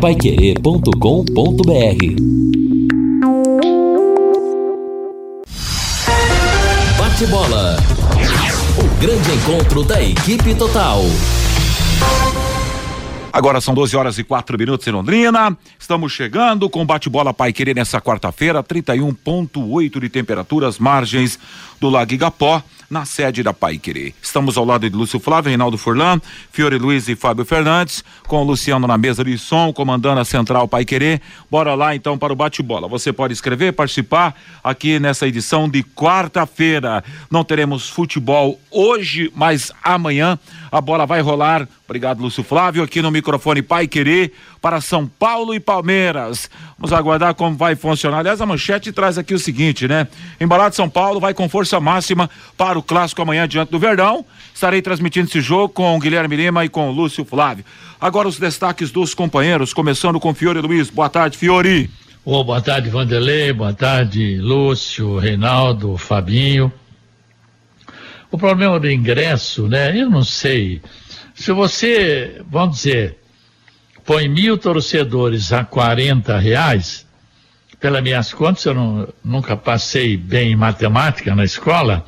paiquerê.com.br Bate bola. O grande encontro da equipe total. Agora são 12 horas e 4 minutos em Londrina. Estamos chegando com bate-bola Pai Querer nessa quarta-feira, 31,8 de temperaturas, margens do Lago Igapó na sede da Pai Querer. Estamos ao lado de Lúcio Flávio, Reinaldo Furlan, Fiore Luiz e Fábio Fernandes, com o Luciano na mesa de som, comandando a Central Pai Querer. Bora lá então para o bate-bola. Você pode escrever, participar aqui nessa edição de quarta-feira. Não teremos futebol hoje, mas amanhã a bola vai rolar. Obrigado, Lúcio Flávio, aqui no microfone Pai Querer para São Paulo e Palmeiras. Vamos aguardar como vai funcionar. Aliás, a manchete traz aqui o seguinte, né? Embalado São Paulo vai com força máxima para o clássico amanhã diante do Verdão. Estarei transmitindo esse jogo com o Guilherme Lima e com o Lúcio Flávio. Agora os destaques dos companheiros, começando com Fiore Luiz. Boa tarde, Fiore. Oh, boa tarde, Vanderlei. Boa tarde, Lúcio, Reinaldo, Fabinho. O problema do ingresso, né? Eu não sei. Se você, vamos dizer, põe mil torcedores a 40 reais, pelas minhas contas, eu não, nunca passei bem em matemática na escola,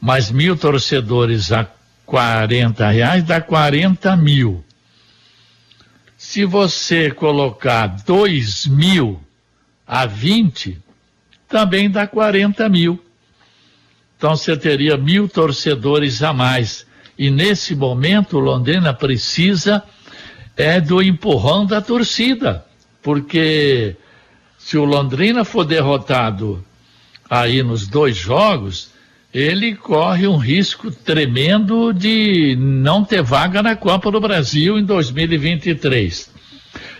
mas mil torcedores a 40 reais dá 40 mil. Se você colocar 2 mil a 20, também dá 40 mil. Então você teria mil torcedores a mais. E nesse momento, Londrina precisa é do empurrão da torcida, porque se o Londrina for derrotado aí nos dois jogos, ele corre um risco tremendo de não ter vaga na Copa do Brasil em 2023.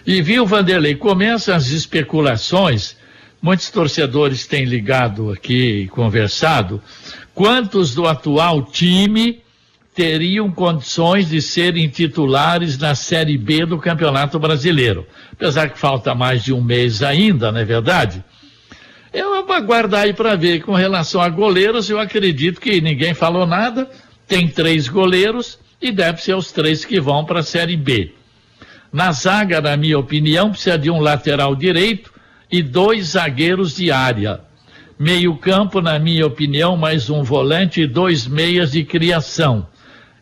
E viu, Vanderlei, começam as especulações, muitos torcedores têm ligado aqui e conversado, quantos do atual time teriam condições de serem titulares na Série B do Campeonato Brasileiro. Apesar que falta mais de um mês ainda, não é verdade? Eu vou aguardar aí para ver. Com relação a goleiros, eu acredito que ninguém falou nada. Tem três goleiros e deve ser os três que vão para a Série B. Na zaga, na minha opinião, precisa de um lateral direito e dois zagueiros de área. Meio-campo, na minha opinião, mais um volante e dois meias de criação.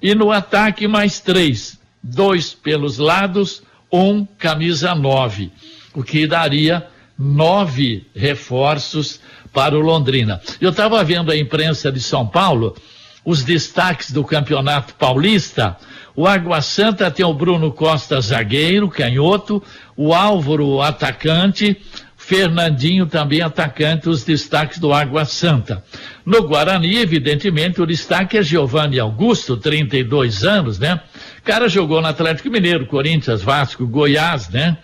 E no ataque, mais três: dois pelos lados, um camisa nove, o que daria nove reforços para o Londrina. Eu estava vendo a imprensa de São Paulo, os destaques do Campeonato Paulista. O Água Santa tem o Bruno Costa, zagueiro, canhoto, o Álvaro, atacante, Fernandinho também atacante, os destaques do Água Santa. No Guarani, evidentemente, o destaque é Giovanni Augusto, 32 anos, né? O cara jogou no Atlético Mineiro, Corinthians, Vasco, Goiás, né?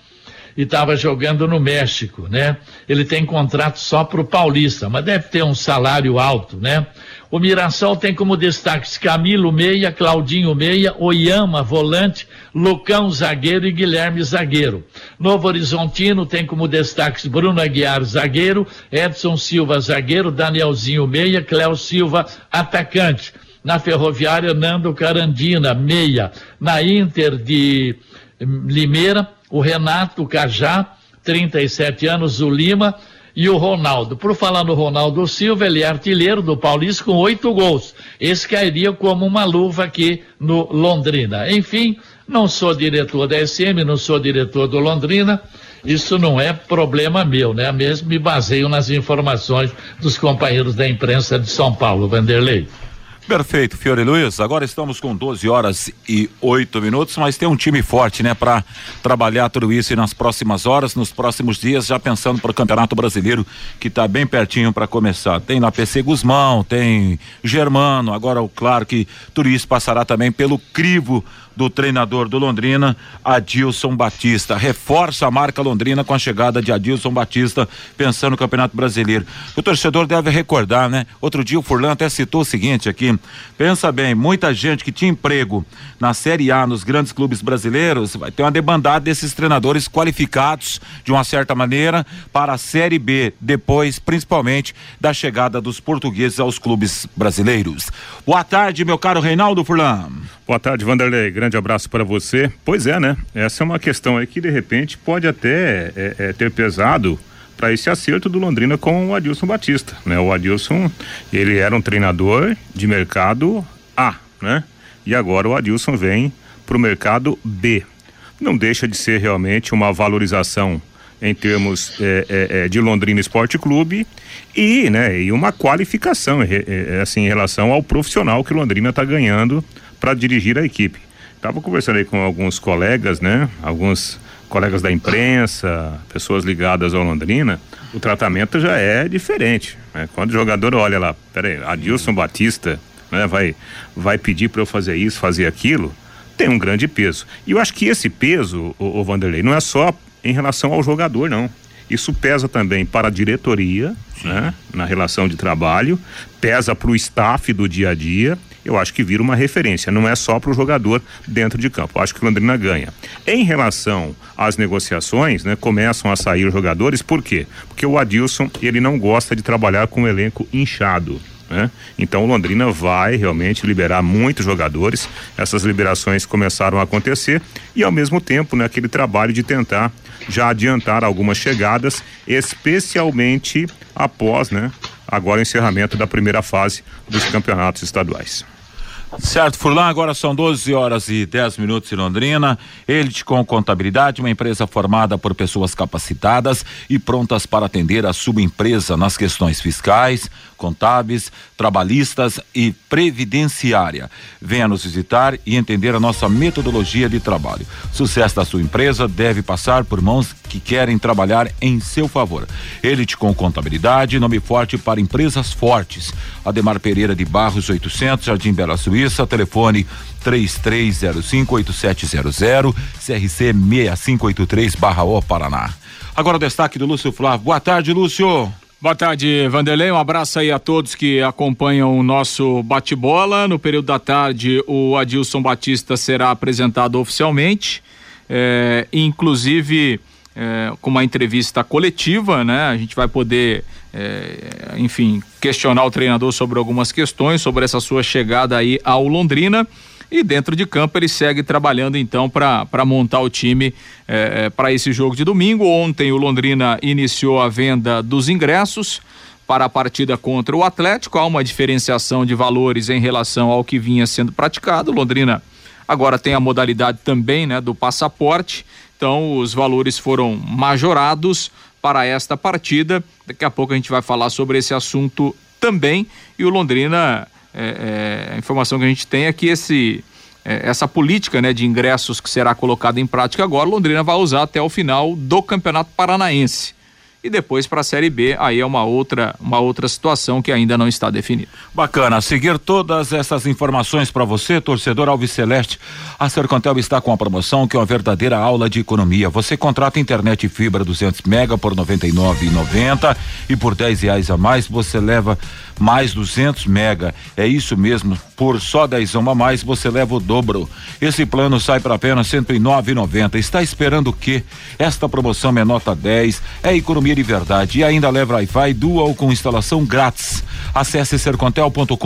E estava jogando no México, né? Ele tem contrato só para o Paulista, mas deve ter um salário alto, né? O Mirassol tem como destaques Camilo Meia, Claudinho Meia, Oyama, volante, Lucão, zagueiro e Guilherme, zagueiro. Novo Horizontino tem como destaques Bruno Aguiar, zagueiro, Edson Silva, zagueiro, Danielzinho Meia, Cléo Silva, atacante. Na Ferroviária, Nando Carandina, meia. Na Inter de Limeira, o Renato Cajá, 37 anos, o Lima, e o Ronaldo. Por falar no Ronaldo Silva, ele é artilheiro do Paulista com oito gols. Esse cairia como uma luva aqui no Londrina. Enfim, não sou diretor da SM, não sou diretor do Londrina. Isso não é problema meu, né? Mesmo me baseio nas informações dos companheiros da imprensa de São Paulo, Vanderlei. Perfeito, Fiore Luiz. Agora estamos com 12 horas e 8 minutos, mas tem um time forte, né, para trabalhar tudo isso nas próximas horas, nos próximos dias, já pensando para o Campeonato Brasileiro, que está bem pertinho para começar. Tem lá PC Guzmão, tem Germano, agora, claro que tudo isso passará também pelo crivo do treinador do Londrina, Adilson Batista. Reforça a marca Londrina com a chegada de Adilson Batista, pensando no Campeonato Brasileiro. O torcedor deve recordar, né? Outro dia o Furlan até citou o seguinte aqui: pensa bem, muita gente que tinha emprego na Série A nos grandes clubes brasileiros vai ter uma debandada desses treinadores qualificados de uma certa maneira para a Série B, depois, principalmente, da chegada dos portugueses aos clubes brasileiros. Boa tarde, meu caro Reinaldo Furlan. Boa tarde, Vanderlei grande abraço para você. Pois é, né? Essa é uma questão aí que de repente pode até é, é, ter pesado para esse acerto do Londrina com o Adilson Batista, né? O Adilson, ele era um treinador de mercado A, né? E agora o Adilson vem para o mercado B. Não deixa de ser realmente uma valorização em termos é, é, é de Londrina Esporte Clube e, né, e uma qualificação é, é, assim, em relação ao profissional que Londrina está ganhando para dirigir a equipe. Estava conversando aí com alguns colegas, né? Alguns colegas da imprensa, pessoas ligadas ao Londrina, o tratamento já é diferente. Né? Quando o jogador olha lá, peraí, Adilson Batista né, vai, vai pedir para eu fazer isso, fazer aquilo, tem um grande peso. E eu acho que esse peso, o, o Vanderlei, não é só em relação ao jogador, não. Isso pesa também para a diretoria, né, na relação de trabalho, pesa para o staff do dia a dia. Eu acho que vira uma referência, não é só para o jogador dentro de campo. Eu acho que o Londrina ganha. Em relação às negociações, né, começam a sair os jogadores, por quê? Porque o Adilson, ele não gosta de trabalhar com um elenco inchado. Né? Então o Londrina vai realmente liberar muitos jogadores. Essas liberações começaram a acontecer e ao mesmo tempo, né, aquele trabalho de tentar já adiantar algumas chegadas, especialmente após, né, agora o encerramento da primeira fase dos campeonatos estaduais. Certo, Furlan, agora são 12 horas e 10 minutos em Londrina. Elite com Contabilidade, uma empresa formada por pessoas capacitadas e prontas para atender a sua empresa nas questões fiscais, contábeis, trabalhistas e previdenciária. Venha nos visitar e entender a nossa metodologia de trabalho. Sucesso da sua empresa deve passar por mãos que querem trabalhar em seu favor. Elite com Contabilidade, nome forte para empresas fortes. Ademar Pereira de Barros 800, Jardim Bela Suíça, telefone 33058700, CRC 6583 barra O Paraná. Agora o destaque do Lúcio Flávio. Boa tarde, Lúcio. Boa tarde, Vanderlei. Um abraço aí a todos que acompanham o nosso bate-bola. No período da tarde, o Adilson Batista será apresentado oficialmente, é, inclusive é, com uma entrevista coletiva, né? A gente vai poder, é, enfim, questionar o treinador sobre algumas questões, sobre essa sua chegada aí ao Londrina. E dentro de campo ele segue trabalhando então para montar o time é, é para esse jogo de domingo. Ontem o Londrina iniciou a venda dos ingressos para a partida contra o Atlético. Há uma diferenciação de valores em relação ao que vinha sendo praticado. Londrina agora tem a modalidade também né, do passaporte. Então os valores foram majorados para esta partida. Daqui a pouco a gente vai falar sobre esse assunto também. E o Londrina é, é, a informação que a gente tem é que esse, é, essa política né, de ingressos que será colocada em prática agora, Londrina vai usar até o final do Campeonato Paranaense e depois para a Série B, aí é uma outra, uma outra situação que ainda não está definida. Bacana, seguir todas essas informações para você, torcedor Alves Celeste. A Sercontel está com a promoção que é uma verdadeira aula de economia. Você contrata internet e fibra 200 mega por 99,90 e por 10 reais a mais você leva mais 200 mega. É isso mesmo, por só 10 a mais você leva o dobro. Esse plano sai para apenas 109,90. Está esperando o quê? Esta promoção é nota 10, é economia de verdade e ainda leva Wi-Fi dual com instalação grátis. Acesse sercontel.com.br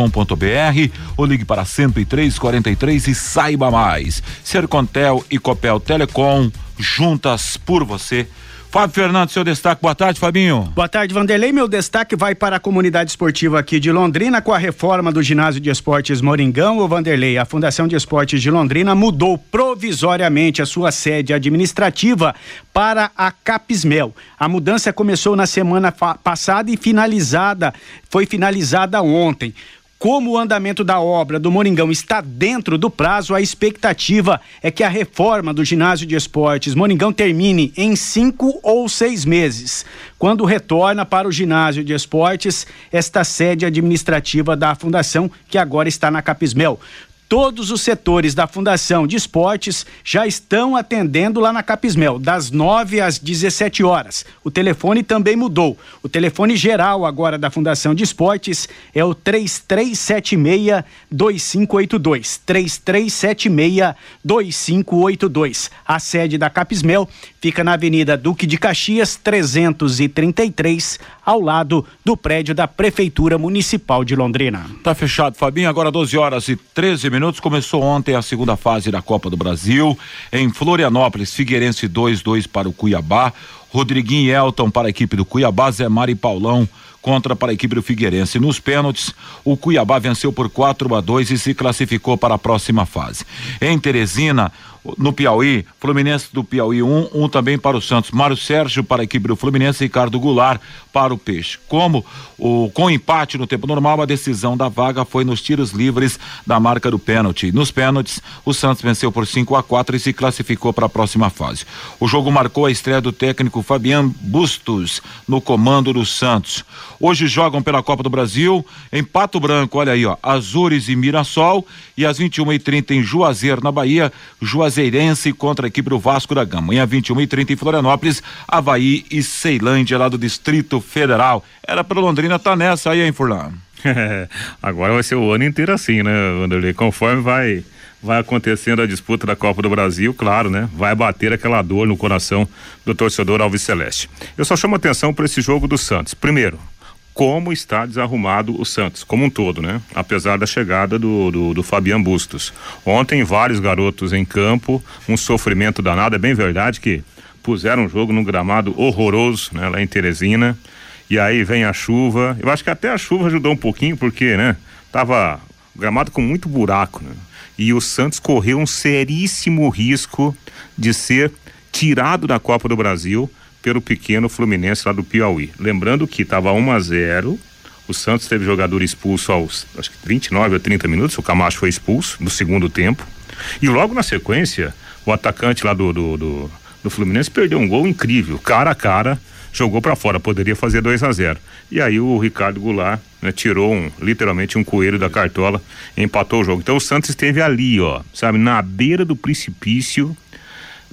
ou ligue para 10343 e saiba mais. Sercontel e Copel Telecom juntas por você. Fábio Fernando, seu destaque. Boa tarde, Fabinho. Boa tarde, Vanderlei. Meu destaque vai para a comunidade esportiva aqui de Londrina com a reforma do ginásio de esportes Moringão. O Vanderlei, a Fundação de Esportes de Londrina mudou provisoriamente a sua sede administrativa para a Capismel. A mudança começou na semana passada e finalizada, foi finalizada ontem. Como o andamento da obra do Moringão está dentro do prazo, a expectativa é que a reforma do ginásio de esportes Moringão termine em cinco ou seis meses, quando retorna para o ginásio de esportes esta sede administrativa da fundação, que agora está na Capismel. Todos os setores da Fundação de Esportes já estão atendendo lá na Capismel, das 9 às 17 horas. O telefone também mudou. O telefone geral agora da Fundação de Esportes é o 3376-2582. 3376-2582. A sede da Capismel fica na Avenida Duque de Caxias, 333, ao lado do prédio da Prefeitura Municipal de Londrina. Tá fechado, Fabinho. Agora 12 horas e 13 minutos. Começou ontem a segunda fase da Copa do Brasil. Em Florianópolis, Figueirense 2-2 para o Cuiabá. Rodriguinho e Elton para a equipe do Cuiabá, Zé Mari e Paulão contra para a equipe do Figueirense. Nos pênaltis, o Cuiabá venceu por 4 a 2 e se classificou para a próxima fase. Em Teresina, no Piauí, Fluminense do Piauí 1, um, um também para o Santos. Mário Sérgio para a equipe do Fluminense, Ricardo Goulart para o Peixe. Como o com empate no tempo normal, a decisão da vaga foi nos tiros livres da marca do pênalti. Nos pênaltis, o Santos venceu por 5 a 4 e se classificou para a próxima fase. O jogo marcou a estreia do técnico Fabian Bustos no comando do Santos. Hoje jogam pela Copa do Brasil em Pato Branco, olha aí, ó, Azures e Mirassol e às 21h30 em Juazeiro, na Bahia, Juazeirense contra a equipe do Vasco da Gama. E às 21h30 em Florianópolis, Havaí e Ceilândia, lá do Distrito Federal. Era para Londrina tá nessa aí, hein, Furlan? Agora vai ser o ano inteiro assim, né, Wanderlei? Conforme vai vai acontecendo a disputa da Copa do Brasil, claro, né? Vai bater aquela dor no coração do torcedor Alves Celeste. Eu só chamo atenção para esse jogo do Santos. Primeiro, como está desarrumado o Santos, como um todo, né? Apesar da chegada do, do, do Fabian Bustos. Ontem, vários garotos em campo, um sofrimento danado. É bem verdade que puseram um jogo num gramado horroroso, né? Lá em Teresina. E aí vem a chuva. Eu acho que até a chuva ajudou um pouquinho, porque, né? Tava o gramado com muito buraco, né? E o Santos correu um seríssimo risco de ser tirado da Copa do Brasil pelo pequeno Fluminense lá do Piauí. Lembrando que estava 1 a 0 o Santos teve jogador expulso aos acho que 29 ou 30 minutos, o Camacho foi expulso no segundo tempo. E logo na sequência, o atacante lá do, do, do, do Fluminense perdeu um gol incrível, cara a cara, jogou para fora, poderia fazer 2 a 0 E aí o Ricardo Goulart né, tirou um, literalmente um coelho da cartola, empatou o jogo. Então o Santos esteve ali, ó, sabe, na beira do precipício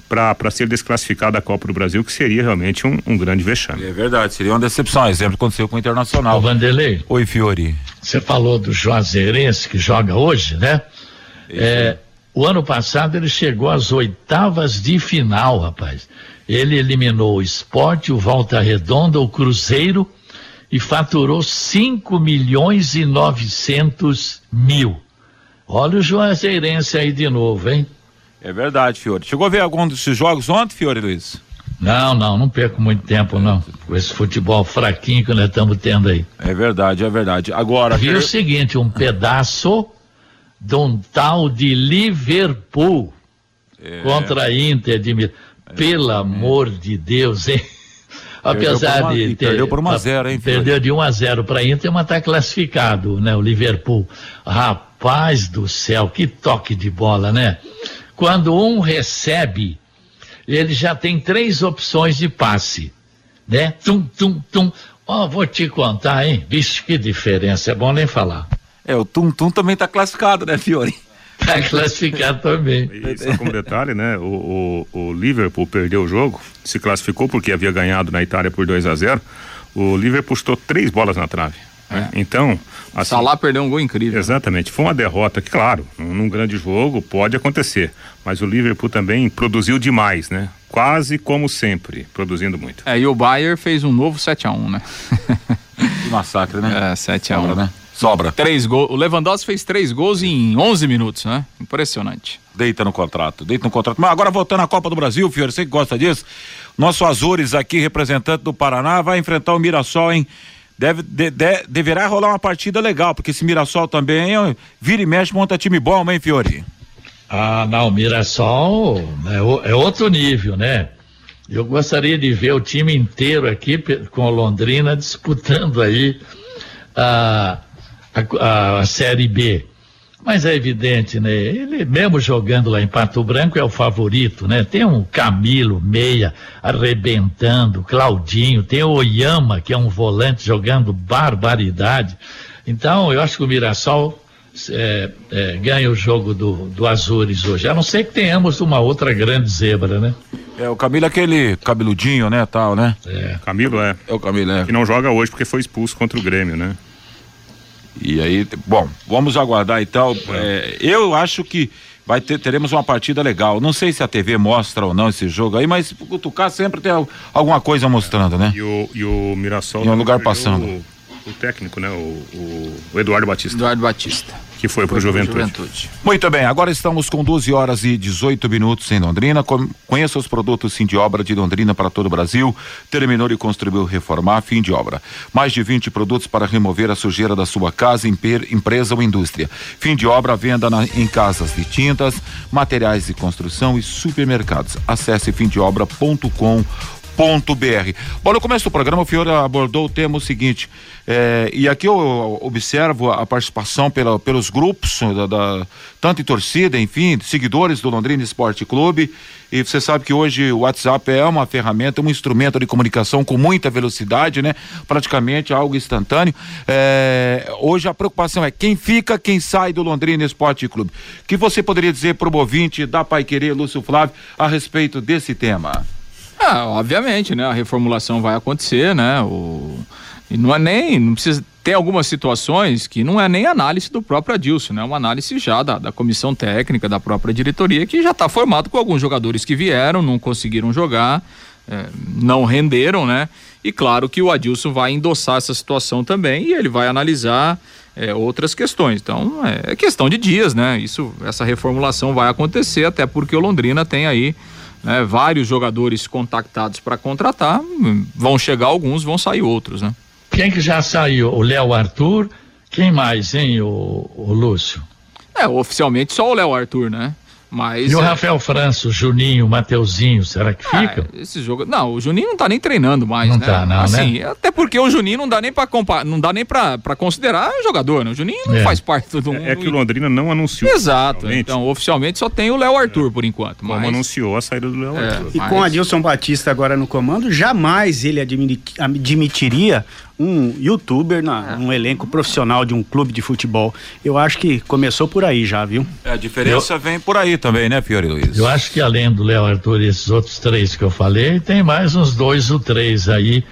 para ser desclassificado da Copa do Brasil, que seria realmente um, um, grande vexame. É verdade, seria uma decepção. Exemplo aconteceu com o Internacional. Ô, Vanderlei. Oi, Fiori. Você falou do Juazeirense que joga hoje, né? É, o ano passado ele chegou às oitavas de final, rapaz. Ele eliminou o esporte, o Volta Redonda, o Cruzeiro e faturou 5 milhões e 900 mil. Olha o Juazeirense aí de novo, hein? É verdade, Fiore. Chegou a ver algum desses jogos ontem, Fiore Luiz? Não, não, não perco muito tempo, não. Com esse futebol fraquinho que nós estamos tendo aí. É verdade, é verdade. Agora. Vi o seguinte: um pedaço de um tal de Liverpool é. contra a Inter de Milão. Pelo é. amor de Deus, hein? Apesar uma, de ter, perdeu por 1 a 0, hein? Perdeu de 1 a 0 para a Inter, mas está classificado, né? O Liverpool. Rapaz do céu, que toque de bola, né? Quando um recebe, ele já tem três opções de passe, né? Tum, tum, tum. Ó, oh, vou te contar, hein? Bicho, que diferença, é bom nem falar. É, o Tum Tum também tá classificado, né, Fiore? Tá classificado também. E só como detalhe, né? O, o, o, Liverpool perdeu o jogo, se classificou porque havia ganhado na Itália por 2 a 0 O Liverpool estou três bolas na trave. Né? É. Então. Assim, Salah perdeu um gol incrível. Exatamente. Foi uma derrota que, claro, num, grande jogo pode acontecer. Mas o Liverpool também produziu demais, né? Quase como sempre, produzindo muito. É, e o Bayern fez um novo 7x1, né? que massacre, né? É, 7x1. né? Sobra. Três gols. O Lewandowski fez três gols em 11 minutos, né? Impressionante. Deita no contrato, deita no contrato. Mas agora voltando à Copa do Brasil, Fiore, você que gosta disso. Nosso Azores aqui, representante do Paraná, vai enfrentar o Mirassol, hein? Deve, de, de, deverá rolar uma partida legal, porque esse Mirassol também vira e mexe, monta time bom, hein, Fiori? Ah, não, Mirassol é, é, outro nível, né? Eu gostaria de ver o time inteiro aqui com Londrina disputando aí a, a, a Série B. Mas é evidente, né? Ele mesmo jogando lá em Pato Branco é o favorito, né? Tem um Camilo Meia arrebentando, Claudinho, tem o Oyama, que é um volante jogando barbaridade. Então, eu acho que o Mirassol é, é, ganha o jogo do, do Azures hoje. A não ser que tenhamos uma outra grande zebra, né? É, o Camilo é aquele cabeludinho, né, tal, né? É. Camilo é. É o Camilo, é. Que não joga hoje porque foi expulso contra o Grêmio, né? E aí, bom, vamos aguardar então. É. É, eu acho que vai ter, teremos uma partida legal. Não sei se a TV mostra ou não esse jogo aí, mas o Tucá sempre tem alguma coisa mostrando, né? E o, e o Mirassol. Em um lugar passando. O, técnico, né? O, o, o Eduardo Batista. Eduardo Batista que foi para o Juventude. Juventude. Muito bem, agora estamos com 12 horas e 18 minutos em Londrina. Conheça os produtos fim de obra de Londrina para todo o Brasil. Terminou e construiu reformar fim de obra. Mais de 20 produtos para remover a sujeira da sua casa, empresa ou indústria. Fim de obra, venda na, em casas de tintas, materiais de construção e supermercados. Acesse fimdeobra.com ponto br. Bom, no começo do programa o Fiore abordou o tema o seguinte, é, e aqui eu observo a participação pela, pelos grupos, da, da, tanto em torcida, enfim, seguidores do Londrina Esporte Clube, e você sabe que hoje o WhatsApp é uma ferramenta, um instrumento de comunicação com muita velocidade, né? Praticamente algo instantâneo. É, hoje a preocupação é quem fica, quem sai do Londrina Esporte Clube. O que você poderia dizer para o ouvinte da Pai Querer, Lúcio Flávio, a respeito desse tema? Ah, obviamente, né? A reformulação vai acontecer, né? O... E não é nem, não precisa ter algumas situações que não é nem análise do próprio Adilson, né? É uma análise já da, da comissão técnica, da própria diretoria, que já está formado com alguns jogadores que vieram, não conseguiram jogar, é, não renderam, né? E claro que o Adilson vai endossar essa situação também e ele vai analisar é, outras questões. Então, é, é questão de dias, né? Isso, essa reformulação vai acontecer, até porque o Londrina tem aí né, vários jogadores contactados para contratar, vão chegar alguns, vão sair outros, né? Quem que já saiu? O Léo Arthur, quem mais, hein, o, o Lúcio? É, oficialmente só o Léo Arthur, né? Mas, e o é... Rafael França, o Juninho, o Mateuzinho, será que ah, fica? esse jogo, não, o Juninho não tá nem treinando mais, não né? Tá, não, assim, né? até porque o Juninho não dá nem para compa... não dá nem para considerar jogador, né? O Juninho não é. faz parte do é, é que o Londrina não anunciou. Exato. Então, oficialmente só tem o Léo Arthur é. por enquanto, Como mas... anunciou a saída do Léo é, Arthur. E mas... com Adilson Batista agora no comando, jamais ele admitiria um youtuber na, um elenco profissional de um clube de futebol. Eu acho que começou por aí já, viu? É, a diferença eu, vem por aí também, né, Fiore Luiz? Eu acho que além do Léo Arthur e esses outros três que eu falei, tem mais uns dois ou três aí.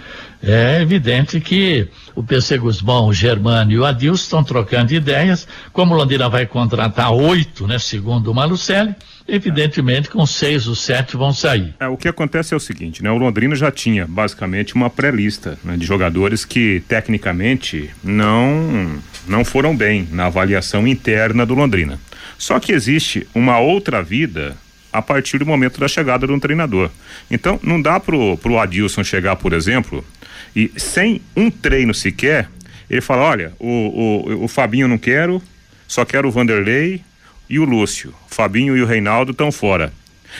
É evidente que o PC Guzmão, o Germano e o Adilson estão trocando ideias. Como o Londrina vai contratar oito, né, segundo o Malucelli, evidentemente com seis ou sete vão sair. É, o que acontece é o seguinte, né? O Londrina já tinha basicamente uma pré-lista né, de jogadores que tecnicamente não não foram bem na avaliação interna do Londrina. Só que existe uma outra vida a partir do momento da chegada de um treinador. Então, não dá pro, pro Adilson chegar, por exemplo, e sem um treino sequer, ele fala, olha, o, o, o Fabinho não quero, só quero o Vanderlei, e o Lúcio, Fabinho e o Reinaldo estão fora.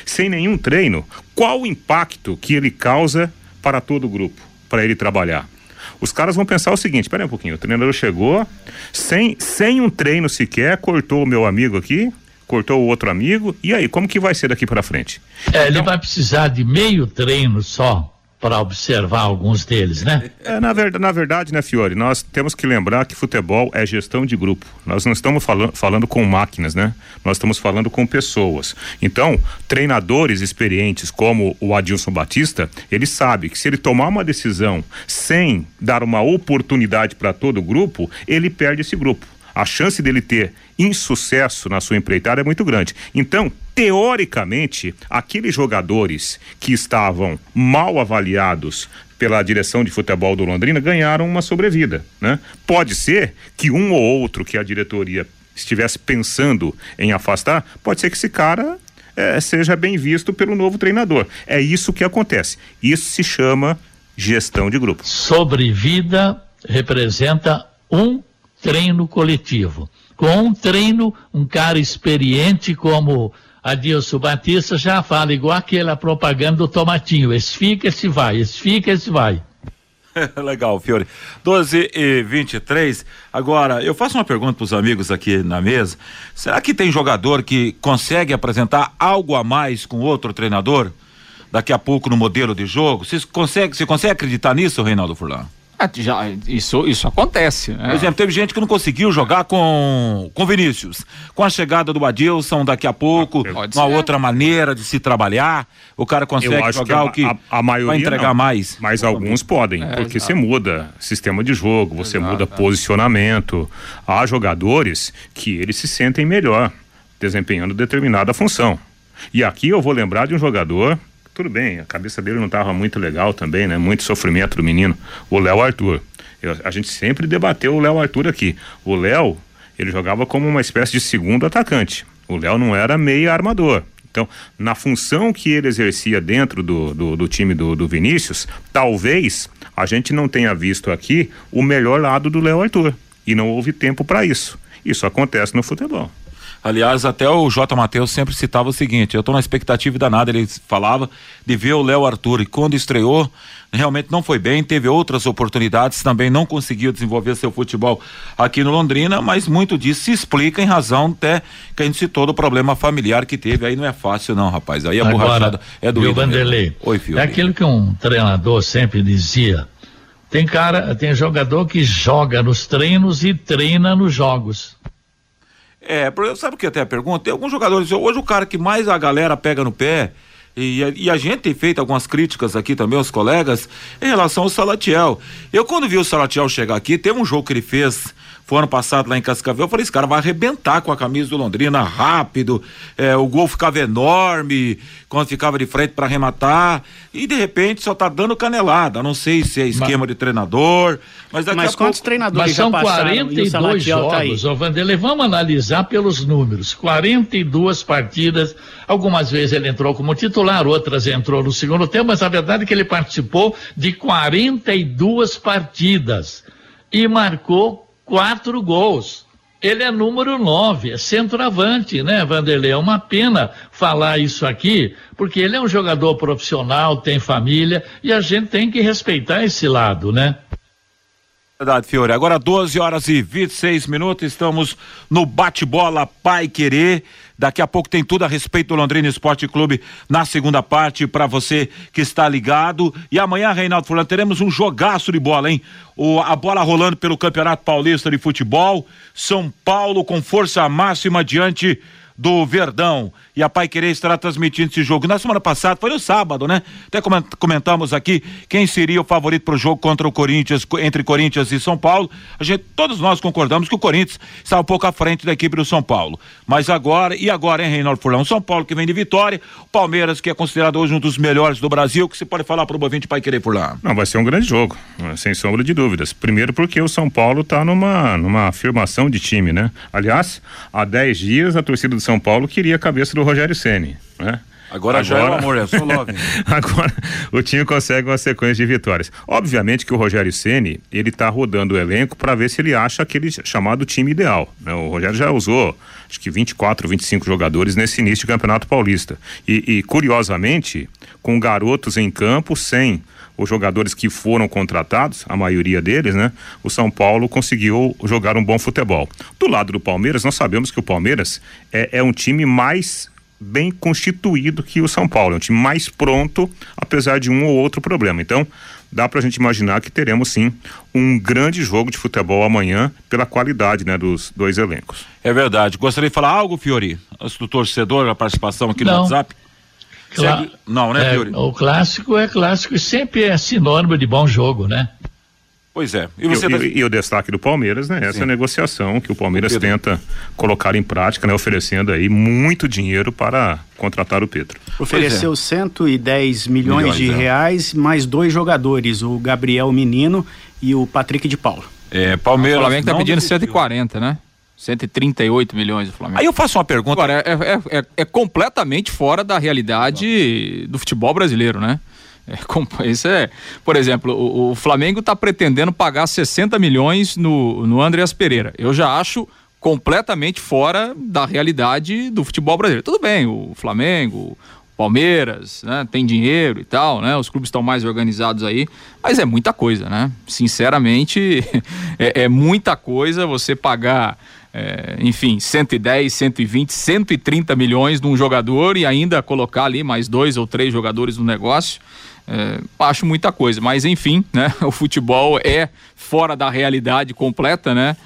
Sem nenhum treino, qual o impacto que ele causa para todo o grupo, para ele trabalhar? Os caras vão pensar o seguinte: espera um pouquinho, o treinador chegou, sem, sem um treino sequer, cortou o meu amigo aqui, cortou o outro amigo, e aí, como que vai ser daqui para frente? É, então, ele vai precisar de meio treino só para observar alguns deles, né? É, na, ver, na verdade, né, Fiore, nós temos que lembrar que futebol é gestão de grupo. Nós não estamos falando, falando com máquinas, né? Nós estamos falando com pessoas. Então, treinadores experientes como o Adilson Batista, ele sabe que se ele tomar uma decisão sem dar uma oportunidade para todo o grupo, ele perde esse grupo a chance dele ter insucesso na sua empreitada é muito grande. Então, teoricamente, aqueles jogadores que estavam mal avaliados pela direção de futebol do Londrina ganharam uma sobrevida, né? Pode ser que um ou outro que a diretoria estivesse pensando em afastar, pode ser que esse cara é, seja bem visto pelo novo treinador. É isso que acontece. Isso se chama gestão de grupo. Sobrevida representa um treino coletivo. Com um treino, um cara experiente como Adilson Batista já fala igual aquela propaganda do tomatinho, esse fica, esse vai, esse fica, esse vai. Legal, Fiore. 12 e 23. Agora, eu faço uma pergunta para os amigos aqui na mesa. Será que tem jogador que consegue apresentar algo a mais com outro treinador? Daqui a pouco no modelo de jogo? Você consegue, você consegue acreditar nisso, Reinaldo Furlan? Ah, já, isso, isso acontece. Né? Por exemplo, teve gente que não conseguiu jogar com, com Vinícius. Com a chegada do Adilson daqui a pouco, Pode uma ser. outra maneira de se trabalhar, o cara consegue jogar a, o que a, a maioria vai entregar não, mais. Mas alguns podem, é, porque você muda sistema de jogo, você exato, muda posicionamento. Há jogadores que eles se sentem melhor desempenhando determinada função. E aqui eu vou lembrar de um jogador, tudo bem, a cabeça dele não estava muito legal também, né? Muito sofrimento do menino, o Léo Arthur. Eu, a gente sempre debateu o Léo Arthur aqui. O Léo, ele jogava como uma espécie de segundo atacante. O Léo não era meia armador. Então, na função que ele exercia dentro do, do, do time do, do, Vinícius, talvez a gente não tenha visto aqui o melhor lado do Léo Arthur. E não houve tempo para isso. Isso acontece no futebol. Aliás, até o J. Matheus sempre citava o seguinte: eu estou na expectativa danada, ele falava de ver o Léo Arthur. E quando estreou, realmente não foi bem, teve outras oportunidades, também não conseguiu desenvolver seu futebol aqui no Londrina, mas muito disso se explica em razão até que a gente citou do problema familiar que teve. Aí não é fácil, não, rapaz. Aí a Agora, borrachada é do Vanderlei? Oi, filho. É aquilo que um treinador sempre dizia. Tem cara, tem jogador que joga nos treinos e treina nos jogos. É, sabe o que até a pergunta? Tem alguns jogadores, hoje o cara que mais a galera pega no pé, e, e, a gente tem feito algumas críticas aqui também, os colegas, em relação ao Salatiel. Eu, quando vi o Salatiel chegar aqui, teve um jogo que ele fez foi ano passado lá em Cascavel, eu falei, esse cara vai arrebentar com a camisa do Londrina rápido, é, o gol ficava enorme quando ficava de frente para arrematar, e de repente só tá dando canelada, não sei se é esquema mas, de treinador, mas daqui mas a quantos pouco... treinadores mas são já passaram, 42 jogos, tá ô Vanderlei, vamos analisar pelos números, 42 partidas, algumas vezes ele entrou como titular, outras entrou no segundo tempo, mas a verdade é que ele participou de 42 partidas e marcou quatro gols. Ele é número nove, é centroavante, né, Vanderlei? É uma pena falar isso aqui, porque ele é um jogador profissional, tem família, e a gente tem que respeitar esse lado, né? Verdade, Fiore. Agora 12 horas e 26 minutos, estamos no bate-bola Pai Querer. Daqui a pouco tem tudo a respeito do Londrina Esporte Clube na segunda parte para você que está ligado. E amanhã, Reinaldo Fulano, teremos um jogaço de bola, hein? O, a bola rolando pelo Campeonato Paulista de Futebol. São Paulo com força máxima diante do Verdão. E a Pai Querer estará transmitindo esse jogo. Na semana passada, foi no sábado, né? Até comentamos aqui quem seria o favorito para o jogo contra o Corinthians, entre Corinthians e São Paulo. A gente, todos nós concordamos que o Corinthians está um pouco à frente da equipe do São Paulo. Mas agora, e agora, hein, Reinaldo Furlão? São Paulo que vem de vitória, o Palmeiras, que é considerado hoje um dos melhores do Brasil, que você pode falar para o Bovinte Pai Querer Furlão? Não, vai ser um grande jogo, sem sombra de dúvidas. Primeiro porque o São Paulo está numa, numa afirmação de time, né? Aliás, há 10 dias a torcida do São Paulo queria a cabeça do Rogério Ceni, né? Agora, agora já é o amor, é só love. agora o time consegue uma sequência de vitórias. Obviamente que o Rogério Ceni ele está rodando o elenco para ver se ele acha aquele chamado time ideal. Né? O Rogério já usou acho que 24, 25 jogadores nesse início de Campeonato Paulista. E, e curiosamente, com garotos em campo, sem os jogadores que foram contratados, a maioria deles, né? O São Paulo conseguiu jogar um bom futebol. Do lado do Palmeiras, nós sabemos que o Palmeiras é, é um time mais bem constituído que o São Paulo, é um time mais pronto, apesar de um ou outro problema. Então, dá para a gente imaginar que teremos sim um grande jogo de futebol amanhã pela qualidade né, dos dois elencos. É verdade. Gostaria de falar algo, Fiori, antes do torcedor, a participação aqui Não. no WhatsApp? Cla sempre... Não, né, é, Fiori? O clássico é clássico e sempre é sinônimo de bom jogo, né? Pois é. E, você e, tá... e, e o destaque do Palmeiras, né? Essa Sim. negociação que o Palmeiras o tenta colocar em prática, né? Oferecendo aí muito dinheiro para contratar o Pedro. Ofereceu é. 110 milhões, milhões de é. reais, mais dois jogadores, o Gabriel Menino e o Patrick de Paulo. É, Palmeiras. O Flamengo tá pedindo desistiu. 140, né? 138 milhões do Flamengo. Aí eu faço uma pergunta. Agora, é, é, é, é completamente fora da realidade do futebol brasileiro, né? É, isso é, por exemplo, o, o Flamengo está pretendendo pagar 60 milhões no, no Andreas Pereira. Eu já acho completamente fora da realidade do futebol brasileiro. Tudo bem, o Flamengo, o Palmeiras, né, tem dinheiro e tal, né? Os clubes estão mais organizados aí, mas é muita coisa, né? Sinceramente, é, é muita coisa você pagar é, enfim, 110, 120, 130 milhões num jogador e ainda colocar ali mais dois ou três jogadores no negócio. É, acho muita coisa, mas enfim, né? O futebol é fora da realidade completa, né?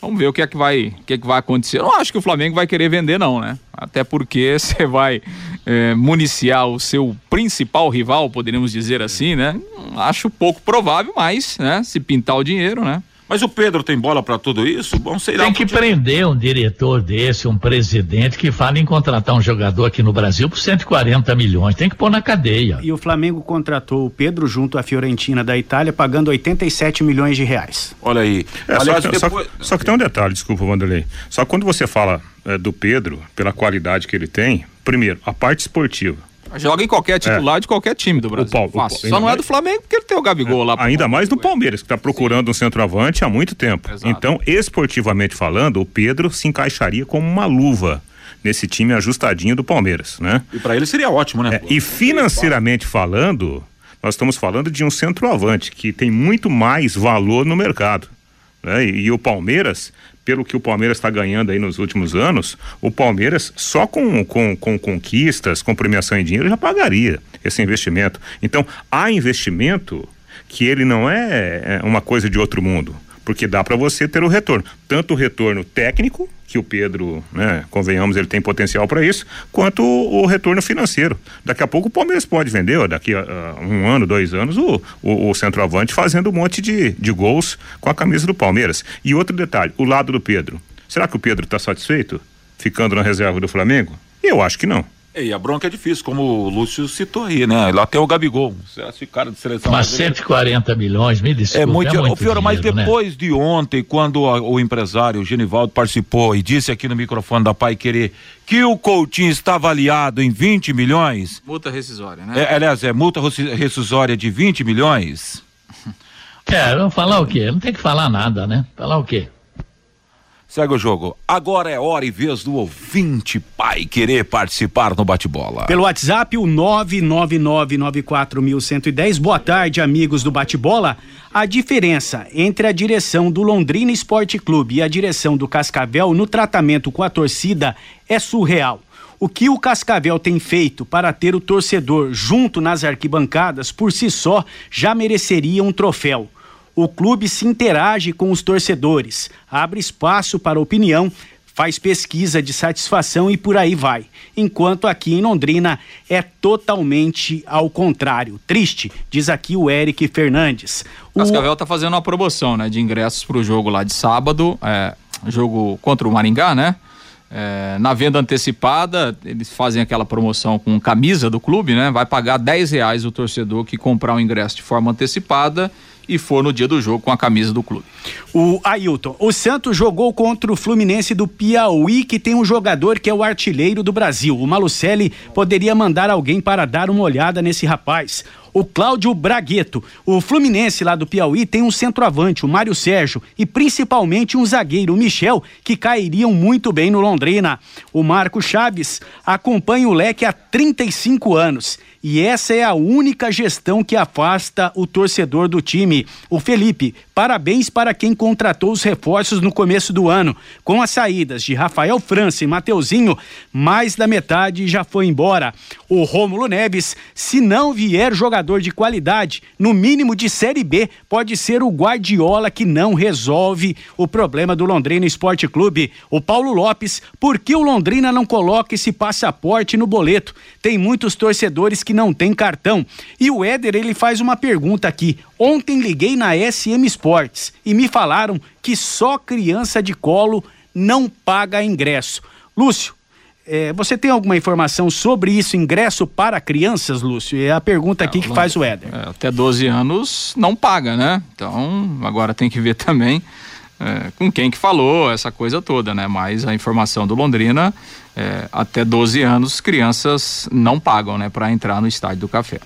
Vamos ver o que é que vai, o que é que vai acontecer. Eu não acho que o Flamengo vai querer vender, não, né? Até porque você vai é, municiar o seu principal rival, poderíamos dizer assim, né? Acho pouco provável, mas, né? Se pintar o dinheiro, né? Mas o Pedro tem bola para tudo isso? Bom, sei lá. Tem que prender um diretor desse, um presidente que fala em contratar um jogador aqui no Brasil por 140 milhões. Tem que pôr na cadeia. E o Flamengo contratou o Pedro junto à Fiorentina da Itália, pagando 87 milhões de reais. Olha aí. É, Aliás, só, que, depois... só, só, que tem um detalhe, desculpa, Vanderlei. Só que quando você fala é, do Pedro, pela qualidade que ele tem, primeiro, a parte esportiva Joga em qualquer titular é. de qualquer time do Brasil. O Paulo, o, Só não é do Flamengo porque ele tem o Gabigol é. lá. Ainda mais do Palmeiras, que está procurando Sim. um centroavante há muito tempo. Exato. Então, esportivamente falando, o Pedro se encaixaria como uma luva nesse time ajustadinho do Palmeiras, né? E para ele seria ótimo, né? É, e financeiramente falando, nós estamos falando de um centroavante que tem muito mais valor no mercado. Né? E, e o Palmeiras pelo que o Palmeiras está ganhando aí nos últimos anos, o Palmeiras só com, com, com conquistas, com premiação em dinheiro já pagaria esse investimento. Então, há investimento que ele não é, é uma coisa de outro mundo porque dá para você ter o retorno, tanto o retorno técnico, que o Pedro, né, convenhamos, ele tem potencial para isso, quanto o, o, retorno financeiro. Daqui a pouco o Palmeiras pode vender, ó, daqui a, a, um ano, dois anos, o, o, o, centroavante fazendo um monte de, de gols com a camisa do Palmeiras. E outro detalhe, o lado do Pedro. Será que o Pedro está satisfeito ficando na reserva do Flamengo? Eu acho que não. E a bronca é difícil, como o Lúcio citou aí, né? Lá tem o Gabigol. Esse cara de seleção. Mas 140 milhões, me desculpa. É muito, é muito Fiora, mas né? depois né? de ontem, quando a, o empresário o Genivaldo participou e disse aqui no microfone da Pai Querer que o Coutinho está avaliado em 20 milhões. Multa rescisória, né? É, aliás, é multa rescisória de 20 milhões. É, vamos falar o quê? Não tem que falar nada, né? Falar o quê? Segue o jogo. Agora é hora e vez do ouvinte pai querer participar no bate-bola. Pelo WhatsApp, o 99994110. Boa tarde, amigos do bate-bola. A diferença entre a direção do Londrina Esporte Clube e a direção do Cascavel no tratamento com a torcida é surreal. O que o Cascavel tem feito para ter o torcedor junto nas arquibancadas por si só já mereceria um troféu o clube se interage com os torcedores, abre espaço para opinião, faz pesquisa de satisfação e por aí vai. Enquanto aqui em Londrina é totalmente ao contrário. Triste, diz aqui o Eric Fernandes. O Cascavel está fazendo uma promoção, né, de ingressos para o jogo lá de sábado, é, jogo contra o Maringá, né? É, na venda antecipada, eles fazem aquela promoção com camisa do clube, né? Vai pagar 10 reais o torcedor que comprar o ingresso de forma antecipada e for no dia do jogo com a camisa do clube. O Ailton, o Santos jogou contra o Fluminense do Piauí, que tem um jogador que é o artilheiro do Brasil. O Malucelli poderia mandar alguém para dar uma olhada nesse rapaz o Cláudio Bragueto. O Fluminense lá do Piauí tem um centroavante, o Mário Sérgio, e principalmente um zagueiro, o Michel, que cairiam muito bem no Londrina. O Marco Chaves acompanha o leque há 35 anos. E essa é a única gestão que afasta o torcedor do time. O Felipe, parabéns para quem contratou os reforços no começo do ano. Com as saídas de Rafael França e Mateuzinho, mais da metade já foi embora. O Rômulo Neves, se não vier jogador de qualidade, no mínimo de Série B, pode ser o Guardiola que não resolve o problema do Londrina Esporte Clube. O Paulo Lopes, por que o Londrina não coloca esse passaporte no boleto? Tem muitos torcedores que não tem cartão. E o Éder, ele faz uma pergunta aqui. Ontem liguei na SM Sports e me falaram que só criança de colo não paga ingresso. Lúcio, é, você tem alguma informação sobre isso, ingresso para crianças, Lúcio? É a pergunta aqui é, que faz o Éder. É, até 12 anos não paga, né? Então, agora tem que ver também é, com quem que falou, essa coisa toda, né? Mas a informação do Londrina, é, até 12 anos, crianças não pagam, né? Para entrar no estádio do café.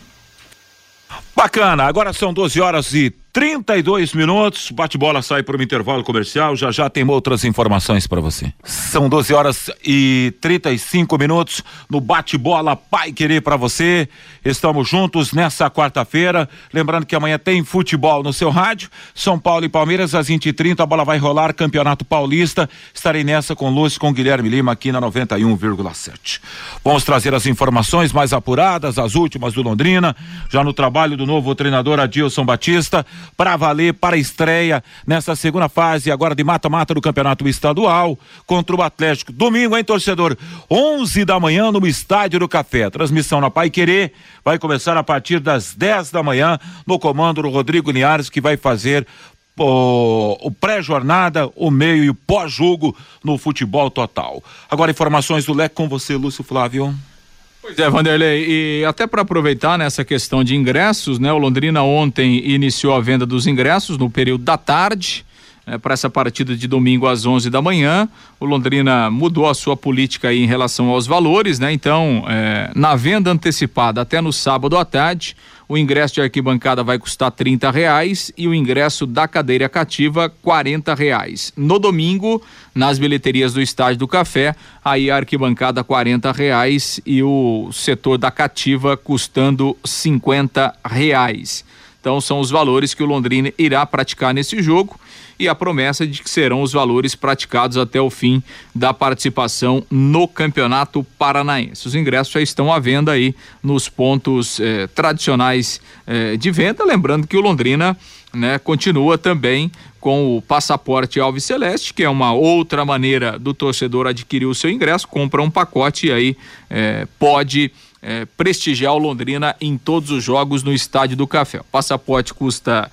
Bacana, agora são 12 horas e 32 minutos, bate-bola sai para o intervalo comercial, já já tem outras informações para você. São 12 horas e 35 minutos no bate-bola Pai Querer para você. Estamos juntos nessa quarta-feira. Lembrando que amanhã tem futebol no seu rádio. São Paulo e Palmeiras às 20h30, a bola vai rolar, Campeonato Paulista. Estarei nessa com Lúcio, com Guilherme Lima aqui na 91,7. Vamos trazer as informações mais apuradas, as últimas do Londrina, já no trabalho do novo treinador Adilson Batista para valer para a estreia nessa segunda fase agora de mata-mata do Campeonato Estadual contra o Atlético. Domingo, hein, torcedor? 11 da manhã no Estádio do Café. Transmissão na Pai Querer vai começar a partir das 10 da manhã no comando do Rodrigo Linhares que vai fazer o, o pré-jornada, o meio e o pós-jogo no futebol total. Agora, informações do Leque com você, Lúcio Flávio. Pois é, Vanderlei, e até para aproveitar nessa questão de ingressos, né? O Londrina ontem iniciou a venda dos ingressos no período da tarde. É, para essa partida de domingo às 11 da manhã. O Londrina mudou a sua política em relação aos valores, né? Então, é, na venda antecipada até no sábado à tarde, o ingresso de arquibancada vai custar trinta reais e o ingresso da cadeira cativa quarenta reais. No domingo, nas bilheterias do Estádio do Café, aí a arquibancada quarenta reais e o setor da cativa custando cinquenta reais. Então são os valores que o Londrina irá praticar nesse jogo e a promessa de que serão os valores praticados até o fim da participação no Campeonato Paranaense. Os ingressos já estão à venda aí nos pontos eh, tradicionais eh, de venda, lembrando que o Londrina né, continua também com o passaporte Alves Celeste, que é uma outra maneira do torcedor adquirir o seu ingresso, compra um pacote e aí eh, pode eh, prestigiar o Londrina em todos os jogos no Estádio do Café. O passaporte custa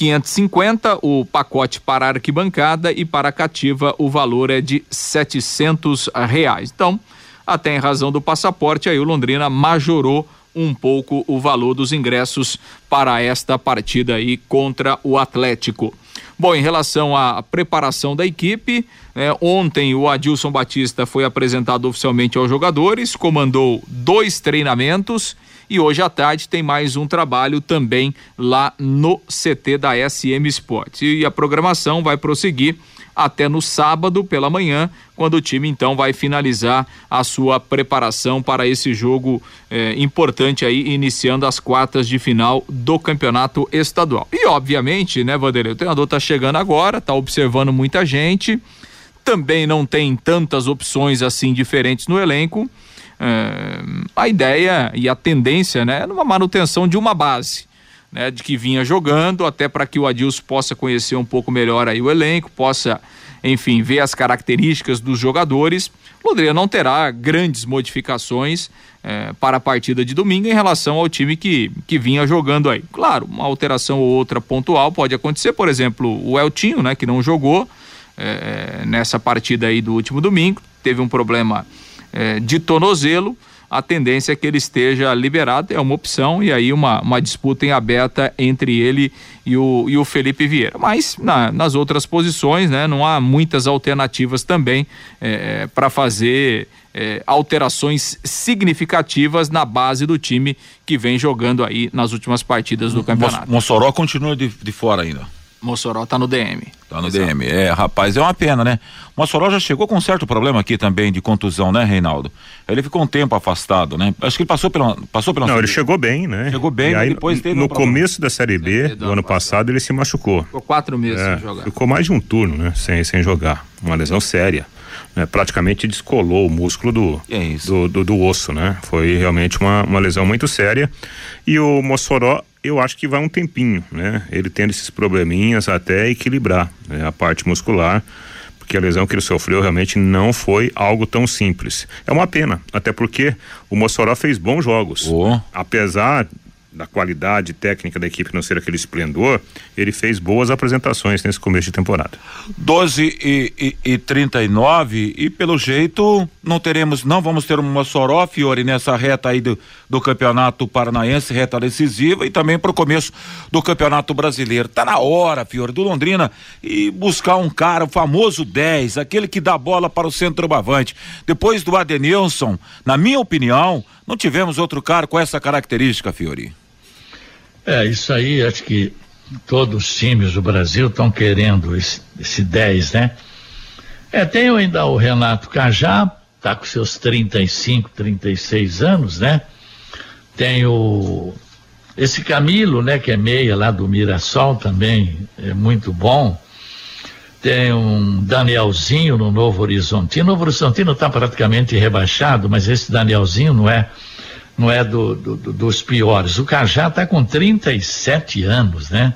550 o pacote para arquibancada e para cativa o valor é de 700 reais. Então, até em razão do passaporte, aí o Londrina majorou um pouco o valor dos ingressos para esta partida aí contra o Atlético. Bom, em relação à preparação da equipe, é, ontem o Adilson Batista foi apresentado oficialmente aos jogadores, comandou dois treinamentos e hoje à tarde tem mais um trabalho também lá no CT da SM Sports. E a programação vai prosseguir até no sábado pela manhã, quando o time então vai finalizar a sua preparação para esse jogo eh, importante aí, iniciando as quartas de final do campeonato estadual. E obviamente, né, Vanderlei, o treinador tá chegando agora, tá observando muita gente, também não tem tantas opções assim diferentes no elenco a ideia e a tendência, né, é uma manutenção de uma base, né, de que vinha jogando, até para que o Adilson possa conhecer um pouco melhor aí o elenco, possa, enfim, ver as características dos jogadores. Londrina não terá grandes modificações é, para a partida de domingo em relação ao time que, que vinha jogando aí. Claro, uma alteração ou outra pontual pode acontecer, por exemplo, o Eltinho, né, que não jogou é, nessa partida aí do último domingo, teve um problema é, de tornozelo, a tendência é que ele esteja liberado, é uma opção, e aí uma, uma disputa em aberta entre ele e o, e o Felipe Vieira. Mas na, nas outras posições, né, não há muitas alternativas também é, para fazer é, alterações significativas na base do time que vem jogando aí nas últimas partidas do campeonato. Mossoró continua de, de fora ainda. Mossoró tá no DM. Tá no Exato. DM. É, rapaz, é uma pena, né? Mossoró já chegou com um certo problema aqui também de contusão, né, Reinaldo? Ele ficou um tempo afastado, né? Acho que ele passou pela passou pela Não, ele chegou bem, né? Chegou bem, e aí, depois teve no um começo da Série B do, do ano passado, ele se machucou. Ficou quatro meses é, sem jogar. Ficou mais de um turno, né? Sem, sem jogar. Uma lesão séria. Né? Praticamente descolou o músculo do, é do, do, do, osso, né? Foi realmente uma, uma lesão muito séria. E o Mossoró eu acho que vai um tempinho, né? Ele tendo esses probleminhas até equilibrar né? a parte muscular, porque a lesão que ele sofreu realmente não foi algo tão simples. É uma pena, até porque o Mossoró fez bons jogos. Oh. Apesar da qualidade técnica da equipe não ser aquele esplendor, ele fez boas apresentações nesse começo de temporada. 12 e, e, e 39 e pelo jeito não teremos, não vamos ter uma Mossoró, Fiore, nessa reta aí do, do campeonato paranaense, reta decisiva e também para o começo do campeonato brasileiro. Tá na hora, Fiore, do Londrina e buscar um cara, o famoso 10, aquele que dá bola para o centroavante. Depois do Adenilson, na minha opinião, não tivemos outro cara com essa característica, Fiore. É, isso aí, acho que todos os times do Brasil estão querendo esse, esse 10, né? É, tem ainda o Renato Cajá, tá com seus 35, 36 anos, né? Tem o esse Camilo, né, que é meia lá do Mirassol também, é muito bom. Tem um Danielzinho no Novo Horizontino. O Novo Horizontino está praticamente rebaixado, mas esse Danielzinho não é não é do, do, dos piores. O Cajá está com 37 anos, né?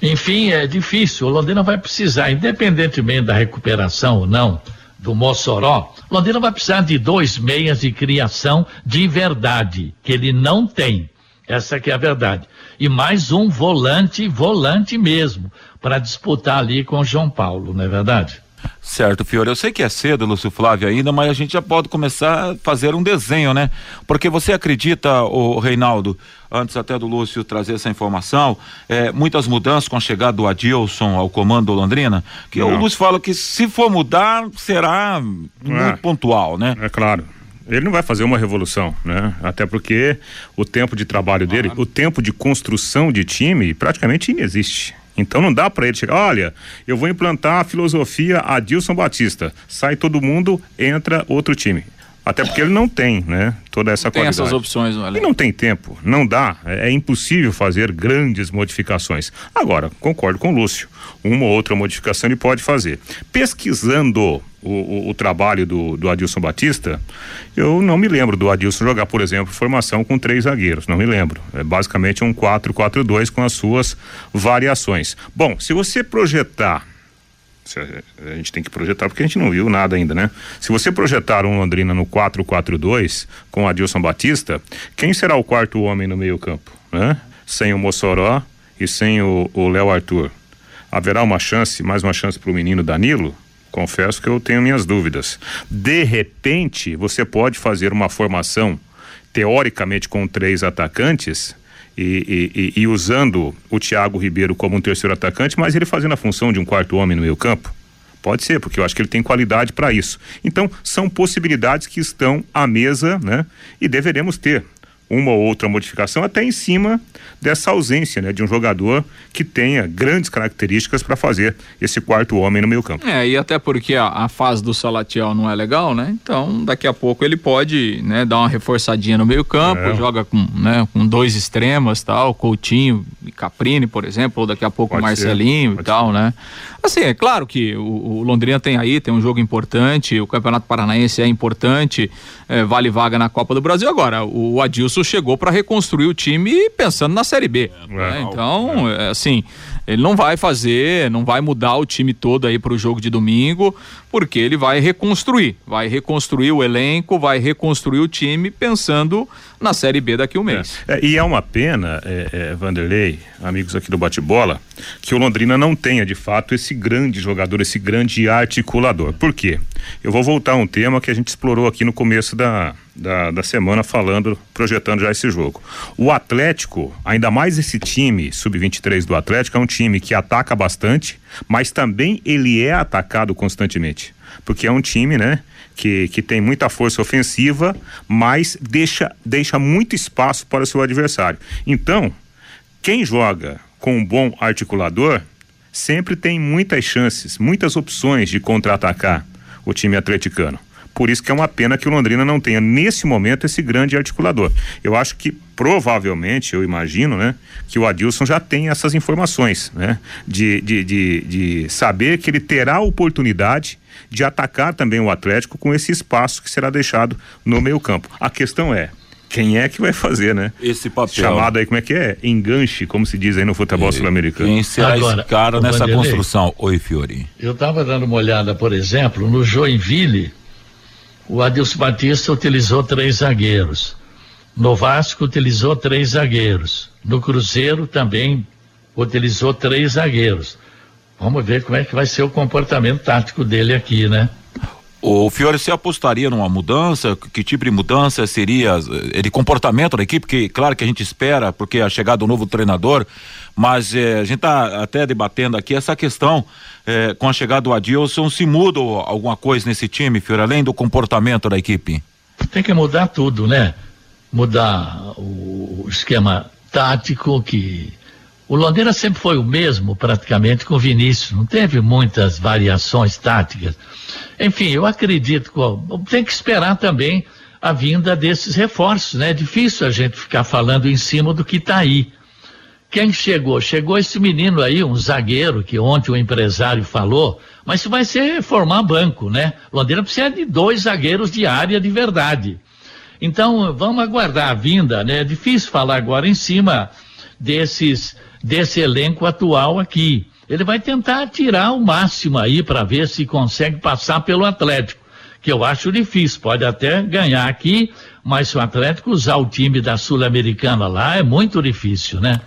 Enfim, é difícil. O Londrina vai precisar, independentemente da recuperação ou não do Mossoró, Londrina vai precisar de dois meias de criação de verdade, que ele não tem. Essa que é a verdade. E mais um volante, volante mesmo, para disputar ali com o João Paulo, não é verdade? Certo, Fiore. Eu sei que é cedo, Lúcio Flávio, ainda, mas a gente já pode começar a fazer um desenho, né? Porque você acredita, o Reinaldo, antes até do Lúcio trazer essa informação, é, muitas mudanças com a chegada do Adilson ao comando do Londrina, que Não. o Lúcio fala que se for mudar, será muito é, pontual, né? É claro. Ele não vai fazer uma revolução, né? Até porque o tempo de trabalho dele, o tempo de construção de time praticamente inexiste. Então não dá para ele chegar, olha, eu vou implantar a filosofia Adilson Batista. Sai todo mundo, entra outro time. Até porque ele não tem, né? Toda essa não tem qualidade. essas opções, não é? E não tem tempo, não dá. É, é, impossível fazer grandes modificações. Agora, concordo com o Lúcio. Uma ou outra modificação ele pode fazer. Pesquisando o, o, o, trabalho do, do Adilson Batista, eu não me lembro do Adilson jogar, por exemplo, formação com três zagueiros. Não me lembro. É basicamente um 4-4-2 com as suas variações. Bom, se você projetar a gente tem que projetar porque a gente não viu nada ainda, né? Se você projetar um Londrina no 4-4-2 com Adilson Batista, quem será o quarto homem no meio-campo, né? Sem o Mossoró e sem o Léo Arthur. Haverá uma chance, mais uma chance para o menino Danilo? Confesso que eu tenho minhas dúvidas. De repente, você pode fazer uma formação teoricamente com três atacantes e, e, e, usando o Thiago Ribeiro como um terceiro atacante, mas ele fazendo a função de um quarto homem no meio campo? Pode ser, porque eu acho que ele tem qualidade para isso. Então, são possibilidades que estão à mesa, né? E deveremos ter uma ou outra modificação até em cima dessa ausência, né, de um jogador que tenha grandes características para fazer esse quarto homem no meio campo. É, e até porque a, a, fase do Salatiel não é legal, né? Então, daqui a pouco ele pode, né, dar uma reforçadinha no meio campo, é. joga com, né, com dois extremas, tal, Coutinho e Caprini, por exemplo, ou daqui a pouco o Marcelinho e tal, ser. né? Assim, é claro que o, o, Londrina tem aí, tem um jogo importante, o Campeonato Paranaense é importante, é, vale vaga na Copa do Brasil. Agora, o Adilson chegou para reconstruir o time pensando na Série B. É, né? Então, é, assim, ele não vai fazer, não vai mudar o time todo aí para o jogo de domingo, porque ele vai reconstruir, vai reconstruir o elenco, vai reconstruir o time pensando na Série B daqui a um mês. É, é, e é uma pena, é, é, Vanderlei, amigos aqui do bate-bola, que o Londrina não tenha de fato esse grande jogador, esse grande articulador. Por quê? Eu vou voltar a um tema que a gente explorou aqui no começo da, da, da semana falando, projetando já esse jogo. O Atlético, ainda mais esse time sub-23 do Atlético, é um time que ataca bastante, mas também ele é atacado constantemente. Porque é um time, né? Que, que tem muita força ofensiva, mas deixa, deixa muito espaço para o seu adversário. Então, quem joga com um bom articulador sempre tem muitas chances, muitas opções de contra-atacar o time atleticano. Por isso que é uma pena que o Londrina não tenha, nesse momento, esse grande articulador. Eu acho que provavelmente, eu imagino, né, que o Adilson já tem essas informações, né, de, de, de, de saber que ele terá a oportunidade de atacar também o Atlético com esse espaço que será deixado no meio campo. A questão é, quem é que vai fazer, né? Esse papel. Chamado aí, como é que é? Enganche, como se diz aí no futebol sul-americano. Quem será Agora, esse cara nessa Vanderlei, construção? Oi, Fiori. Eu estava dando uma olhada, por exemplo, no Joinville, o Adilson Batista utilizou três zagueiros. No Vasco utilizou três zagueiros. No Cruzeiro também utilizou três zagueiros. Vamos ver como é que vai ser o comportamento tático dele aqui, né? O Fiore, você apostaria numa mudança? Que tipo de mudança seria eh, de comportamento da equipe? Que claro que a gente espera, porque a chegada do novo treinador, mas eh, a gente está até debatendo aqui essa questão eh, com a chegada do Adilson, se muda alguma coisa nesse time, Fiore, além do comportamento da equipe? Tem que mudar tudo, né? Mudar o esquema tático que o Londrina sempre foi o mesmo, praticamente, com o Vinícius. Não teve muitas variações táticas. Enfim, eu acredito que tem que esperar também a vinda desses reforços, né? É difícil a gente ficar falando em cima do que está aí. Quem chegou? Chegou esse menino aí, um zagueiro, que ontem o empresário falou, mas isso vai ser formar banco, né? Londrina precisa de dois zagueiros de área de verdade. Então, vamos aguardar a vinda, né? É difícil falar agora em cima desses desse elenco atual aqui. Ele vai tentar tirar o máximo aí para ver se consegue passar pelo Atlético, que eu acho difícil. Pode até ganhar aqui, mas se o Atlético usar o time da Sul-Americana lá, é muito difícil, né?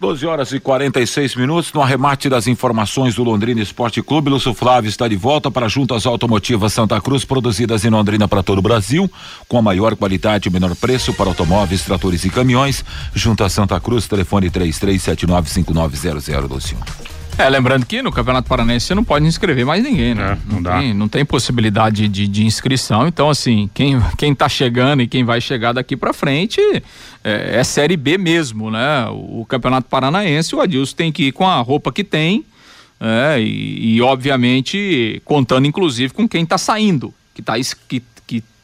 12 horas e 46 minutos, no arremate das informações do Londrina Esporte Clube, Lúcio Flávio está de volta para juntas automotivas Santa Cruz, produzidas em Londrina para todo o Brasil, com a maior qualidade e menor preço para automóveis, tratores e caminhões. Junta Santa Cruz, telefone 33795900, Lúcio. É, lembrando que no Campeonato Paranense você não pode inscrever mais ninguém, né? É, não, não, dá. Tem, não tem possibilidade de, de, inscrição. Então, assim, quem, quem tá chegando e quem vai chegar daqui para frente é, é, Série B mesmo, né? O, o, Campeonato Paranaense, o Adilson tem que ir com a roupa que tem, é, e, e, obviamente contando inclusive com quem tá saindo, que, tá, que,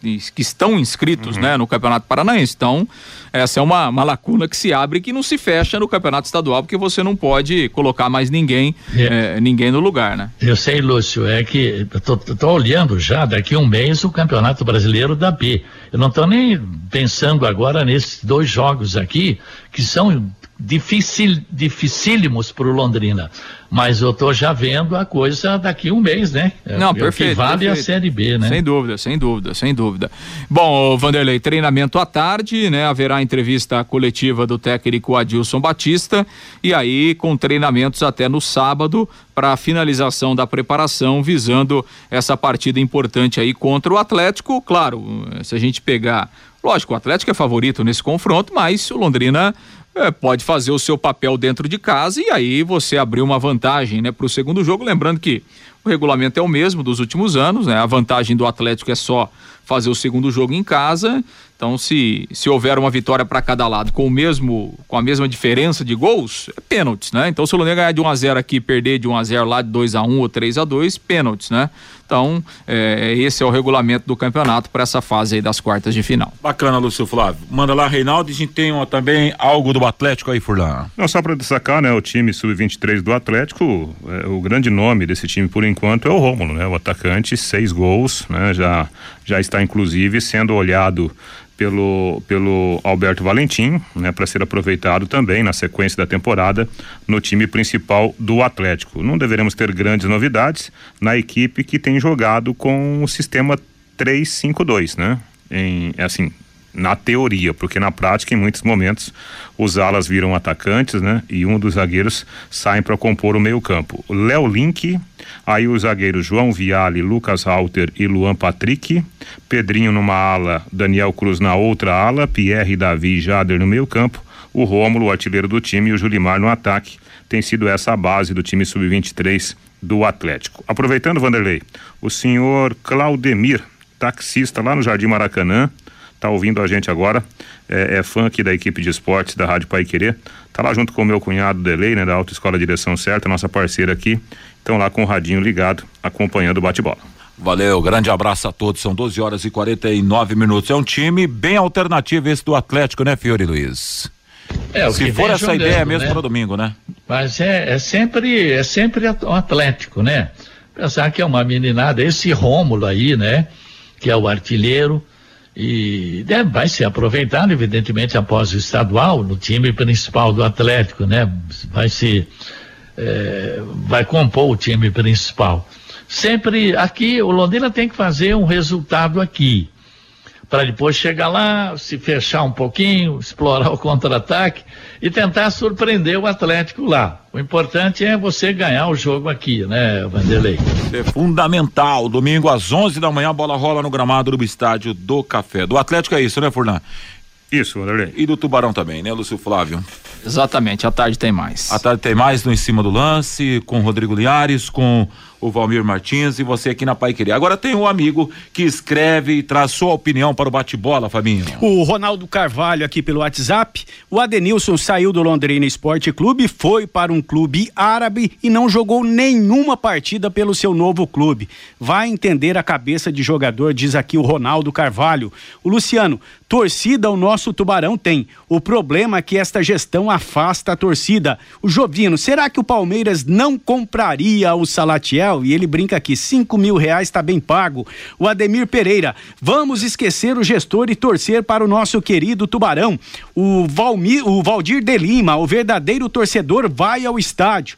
que estão inscritos uhum. né, no Campeonato Paranaense. Então, essa é uma, uma lacuna que se abre e que não se fecha no Campeonato Estadual, porque você não pode colocar mais ninguém, é. É, ninguém no lugar, né? Eu sei, Lúcio, é que estou olhando já daqui um mês o Campeonato Brasileiro da B. Eu não estou nem pensando agora nesses dois jogos aqui, que são dificil, dificílimos para o Londrina. Mas eu estou já vendo a coisa daqui um mês, né? É, Não, perfeito. Que vale perfeito. a Série B, né? Sem dúvida, sem dúvida, sem dúvida. Bom, Vanderlei, treinamento à tarde, né? Haverá entrevista coletiva do técnico Adilson Batista e aí com treinamentos até no sábado para a finalização da preparação visando essa partida importante aí contra o Atlético. Claro, se a gente pegar Lógico, o Atlético é favorito nesse confronto, mas o Londrina é, pode fazer o seu papel dentro de casa e aí você abrir uma vantagem né, para o segundo jogo. Lembrando que o regulamento é o mesmo dos últimos anos, né? A vantagem do Atlético é só fazer o segundo jogo em casa. Então, se, se houver uma vitória para cada lado com o mesmo com a mesma diferença de gols, é pênaltis, né? Então, se o Londrina ganhar de 1 a 0 aqui, perder de 1 a 0 lá de 2 a 1 ou 3 a 2, pênaltis, né? Então, é, esse é o regulamento do campeonato para essa fase aí das quartas de final. Bacana, Lúcio Flávio. Manda lá, Reinaldo, a gente tem uma, também algo do Atlético aí, Furlan. Não, só para destacar, né, o time sub-23 do Atlético, é, o grande nome desse time por enquanto é o Rômulo, né? O atacante, seis gols, né? Já, já está inclusive sendo olhado pelo, pelo Alberto Valentim, né, para ser aproveitado também na sequência da temporada no time principal do Atlético. Não deveremos ter grandes novidades na equipe que tem jogado com o sistema 3-5-2, né? Em, assim, na teoria, porque na prática, em muitos momentos, os alas viram atacantes, né? E um dos zagueiros saem para compor o meio-campo. Léo Link, aí os zagueiros João Viale, Lucas Halter e Luan Patrick, Pedrinho numa ala, Daniel Cruz na outra ala, Pierre Davi e Jader no meio-campo, o Rômulo, o artilheiro do time, e o Julimar no ataque. Tem sido essa a base do time sub-23 do Atlético. Aproveitando, Vanderlei, o senhor Claudemir, taxista lá no Jardim Maracanã, tá ouvindo a gente agora, é, é, fã aqui da equipe de esportes da Rádio Pai Querer, tá lá junto com o meu cunhado Delei, né, da Autoescola Direção Certa, nossa parceira aqui, estão lá com o radinho ligado, acompanhando o bate-bola. Valeu, grande abraço a todos. São 12 horas e 49 minutos. É um time bem alternativo esse do Atlético, né, Fiore Luiz? É, Se for essa jogando, ideia mesmo né? para domingo, né? Mas é, é sempre é sempre o Atlético, né? Pensar que é uma meninada, esse Rômulo aí, né? Que é o artilheiro, e né, vai ser aproveitado, evidentemente, após o estadual, no time principal do Atlético, né? Vai se. É, vai compor o time principal. Sempre aqui, o Londrina tem que fazer um resultado aqui para depois chegar lá, se fechar um pouquinho, explorar o contra-ataque e tentar surpreender o Atlético lá. O importante é você ganhar o jogo aqui, né, Vanderlei? É fundamental. Domingo às 11 da manhã a bola rola no gramado do estádio do Café. Do Atlético é isso, né, Furlan? Isso, Vanderlei. E do Tubarão também, né, Lúcio Flávio? Exatamente, à tarde tem mais. À tarde tem mais no Em Cima do Lance, com Rodrigo Liares, com o Valmir Martins e você aqui na Pai Querer. Agora tem um amigo que escreve e traz sua opinião para o bate-bola, Fabinho. O Ronaldo Carvalho aqui pelo WhatsApp. O Adenilson saiu do Londrina Esporte Clube, foi para um clube árabe e não jogou nenhuma partida pelo seu novo clube. Vai entender a cabeça de jogador, diz aqui o Ronaldo Carvalho. O Luciano, torcida o nosso Tubarão tem. O problema é que esta gestão afasta a torcida. O Jovino, será que o Palmeiras não compraria o Salatiel? E ele brinca aqui, cinco mil reais está bem pago. O Ademir Pereira, vamos esquecer o gestor e torcer para o nosso querido Tubarão. O, Valmir, o Valdir de Lima, o verdadeiro torcedor, vai ao estádio.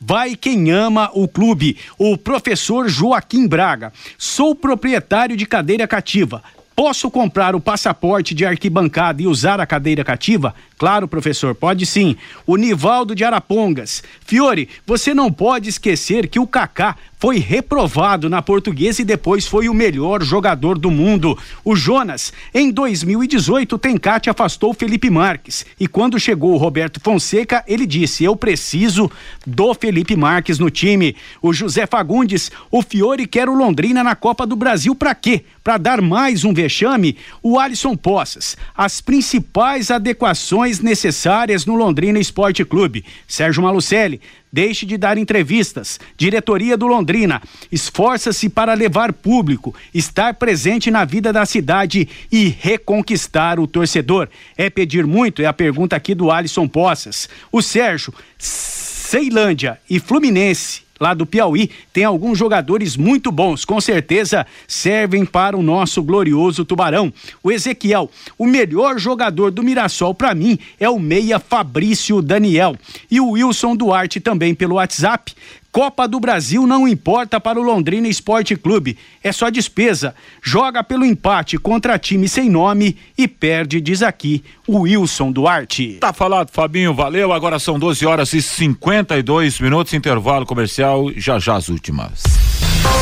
Vai quem ama o clube. O professor Joaquim Braga. Sou proprietário de cadeira cativa. Posso comprar o passaporte de arquibancada e usar a cadeira cativa? Claro, professor, pode sim. O Nivaldo de Arapongas. Fiore, você não pode esquecer que o Kaká foi reprovado na portuguesa e depois foi o melhor jogador do mundo. O Jonas, em 2018, Tencate afastou Felipe Marques. E quando chegou o Roberto Fonseca, ele disse: Eu preciso do Felipe Marques no time. O José Fagundes, o Fiore quer o Londrina na Copa do Brasil para quê? Para dar mais um vexame? O Alisson Poças. As principais adequações necessárias no Londrina Esporte Clube. Sérgio Malucelli, deixe de dar entrevistas. Diretoria do Londrina, esforça-se para levar público, estar presente na vida da cidade e reconquistar o torcedor. É pedir muito? É a pergunta aqui do Alisson Poças. O Sérgio, Ceilândia e Fluminense lá do Piauí, tem alguns jogadores muito bons, com certeza servem para o nosso glorioso Tubarão. O Ezequiel, o melhor jogador do Mirassol para mim é o meia Fabrício Daniel e o Wilson Duarte também pelo WhatsApp. Copa do Brasil não importa para o Londrina Esporte Clube, é só despesa. Joga pelo empate contra time sem nome e perde, diz aqui o Wilson Duarte. Tá falado, Fabinho, valeu. Agora são 12 horas e 52 minutos, intervalo comercial, já já as últimas.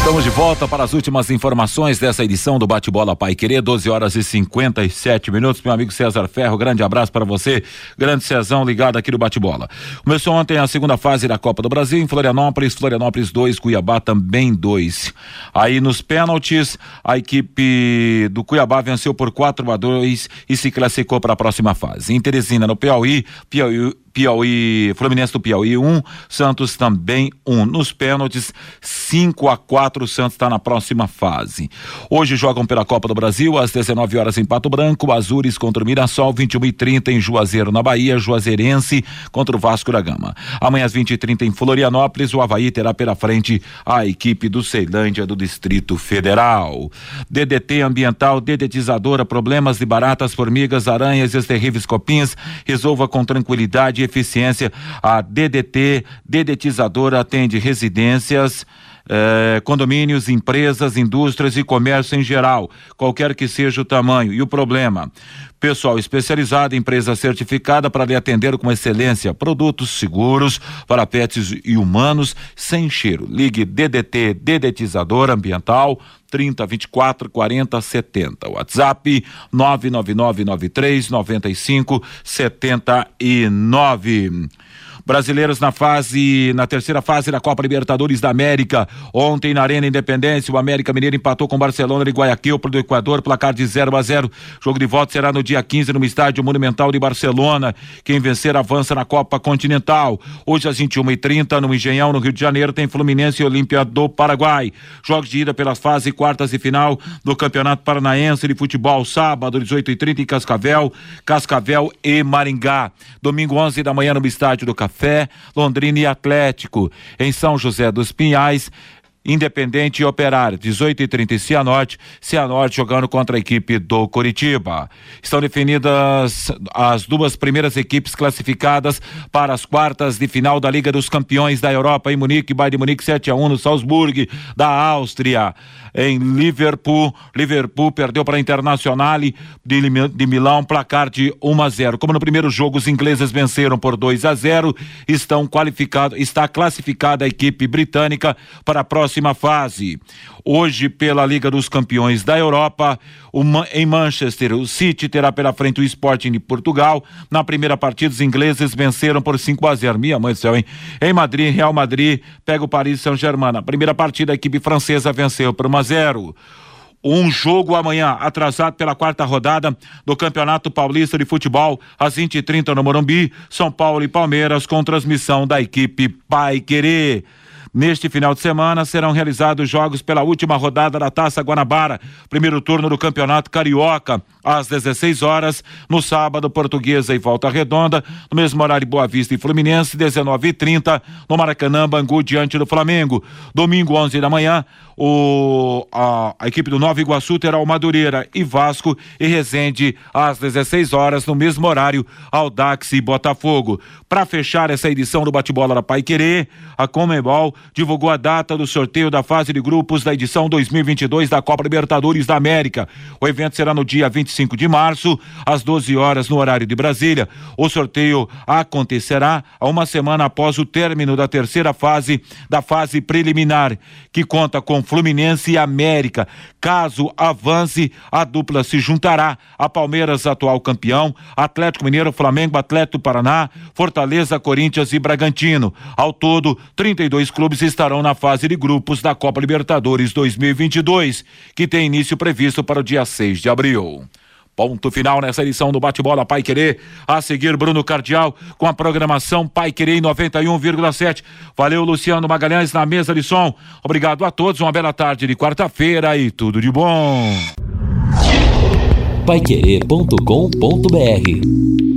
Estamos de volta para as últimas informações dessa edição do Bate-Bola Pai Querer, 12 horas e 57 minutos. Meu amigo César Ferro, grande abraço para você. Grande Cezão ligado aqui no Bate-Bola. Começou ontem a segunda fase da Copa do Brasil em Florianópolis, Florianópolis 2, Cuiabá também 2. Aí nos pênaltis, a equipe do Cuiabá venceu por 4 a 2 e se classificou para a próxima fase. Em Teresina, no Piauí, Piauí Piauí, Fluminense do Piauí 1, um, Santos também 1. Um. Nos pênaltis, 5 a 4 o Santos está na próxima fase. Hoje jogam pela Copa do Brasil às 19 horas em Pato Branco, Azures contra o Mirassol, 21 e 30 em Juazeiro na Bahia, Juazeirense contra o Vasco da Gama. Amanhã às 20 e 30 em Florianópolis, o Havaí terá pela frente a equipe do Ceilândia do Distrito Federal. DDT ambiental, dedetizadora, problemas de baratas, formigas, aranhas e os terríveis copins, resolva com tranquilidade eficiência. A DDT, dedetizadora, atende residências, eh, condomínios, empresas, indústrias e comércio em geral, qualquer que seja o tamanho. E o problema? Pessoal especializado, empresa certificada para lhe atender com excelência. Produtos seguros para pets e humanos sem cheiro. Ligue DDT Dedetizador Ambiental 30 24 40 70. WhatsApp 99993 95 79. Brasileiros na fase, na terceira fase da Copa Libertadores da América. Ontem na Arena Independência, o América Mineiro empatou com Barcelona de Guayaquil para o Equador, placar de 0 a 0. Jogo de volta será no dia 15 no Estádio Monumental de Barcelona. Quem vencer avança na Copa Continental. Hoje às 21h30 no Engenhão, no Rio de Janeiro, tem Fluminense e Olímpia do Paraguai. Jogos de ida pelas fases quartas e final do Campeonato Paranaense de Futebol, sábado, 18h30 em Cascavel, Cascavel e Maringá. Domingo 11 da manhã no Estádio do Café. Fé, Londrina e Atlético. Em São José dos Pinhais, Independente e Operário, 18 e 30 e Cianorte, Cianorte jogando contra a equipe do Coritiba. Estão definidas as duas primeiras equipes classificadas para as quartas de final da Liga dos Campeões da Europa em Munique, Bayern de Munique 7 a 1 no Salzburg da Áustria. Em Liverpool, Liverpool perdeu para a Internacional de, Milão, placar de 1 a 0. Como no primeiro jogo os ingleses venceram por 2 a 0, estão qualificados, está classificada a equipe britânica para a próxima fase. Hoje, pela Liga dos Campeões da Europa, em Manchester, o City terá pela frente o Sporting de Portugal. Na primeira partida, os ingleses venceram por 5 a 0. Minha mãe do céu, hein? Em Madrid, Real Madrid pega o Paris Saint-Germain. Na primeira partida, a equipe francesa venceu por 1 a 0 um jogo amanhã, atrasado pela quarta rodada do Campeonato Paulista de Futebol, às 20h30 no Morumbi, São Paulo e Palmeiras, com transmissão da equipe Pai Querer. Neste final de semana serão realizados jogos pela última rodada da Taça Guanabara, primeiro turno do Campeonato Carioca, às 16 horas, no sábado, Portuguesa e Volta Redonda, no mesmo horário Boa Vista e Fluminense, 19h30, no Maracanã, Bangu, diante do Flamengo. Domingo, 11 da manhã, o, a, a, equipe do Nova Iguaçu terá o Madureira e Vasco e Resende às 16 horas, no mesmo horário, Aldax e Botafogo. Para fechar essa edição do Bate-Bola da Pai Querer, a Comebol divulgou a data do sorteio da fase de grupos da edição 2022 da Copa Libertadores da América. O evento será no dia 25 de março, às 12 horas, no horário de Brasília. O sorteio acontecerá a uma semana após o término da terceira fase da fase preliminar, que conta com Fluminense e América. Caso avance, a dupla se juntará a Palmeiras, atual campeão, Atlético Mineiro, Flamengo, Atlético Paraná, Fortaleza, Corinthians e Bragantino. Ao todo, 32 clubes estarão na fase de grupos da Copa Libertadores 2022, que tem início previsto para o dia 6 de abril. Ponto final nessa edição do Bate-Bola Pai Querer. A seguir, Bruno Cardial com a programação Pai Querer em 91,7. Valeu, Luciano Magalhães na mesa de som. Obrigado a todos, uma bela tarde de quarta-feira e tudo de bom. Paiquerê.com.br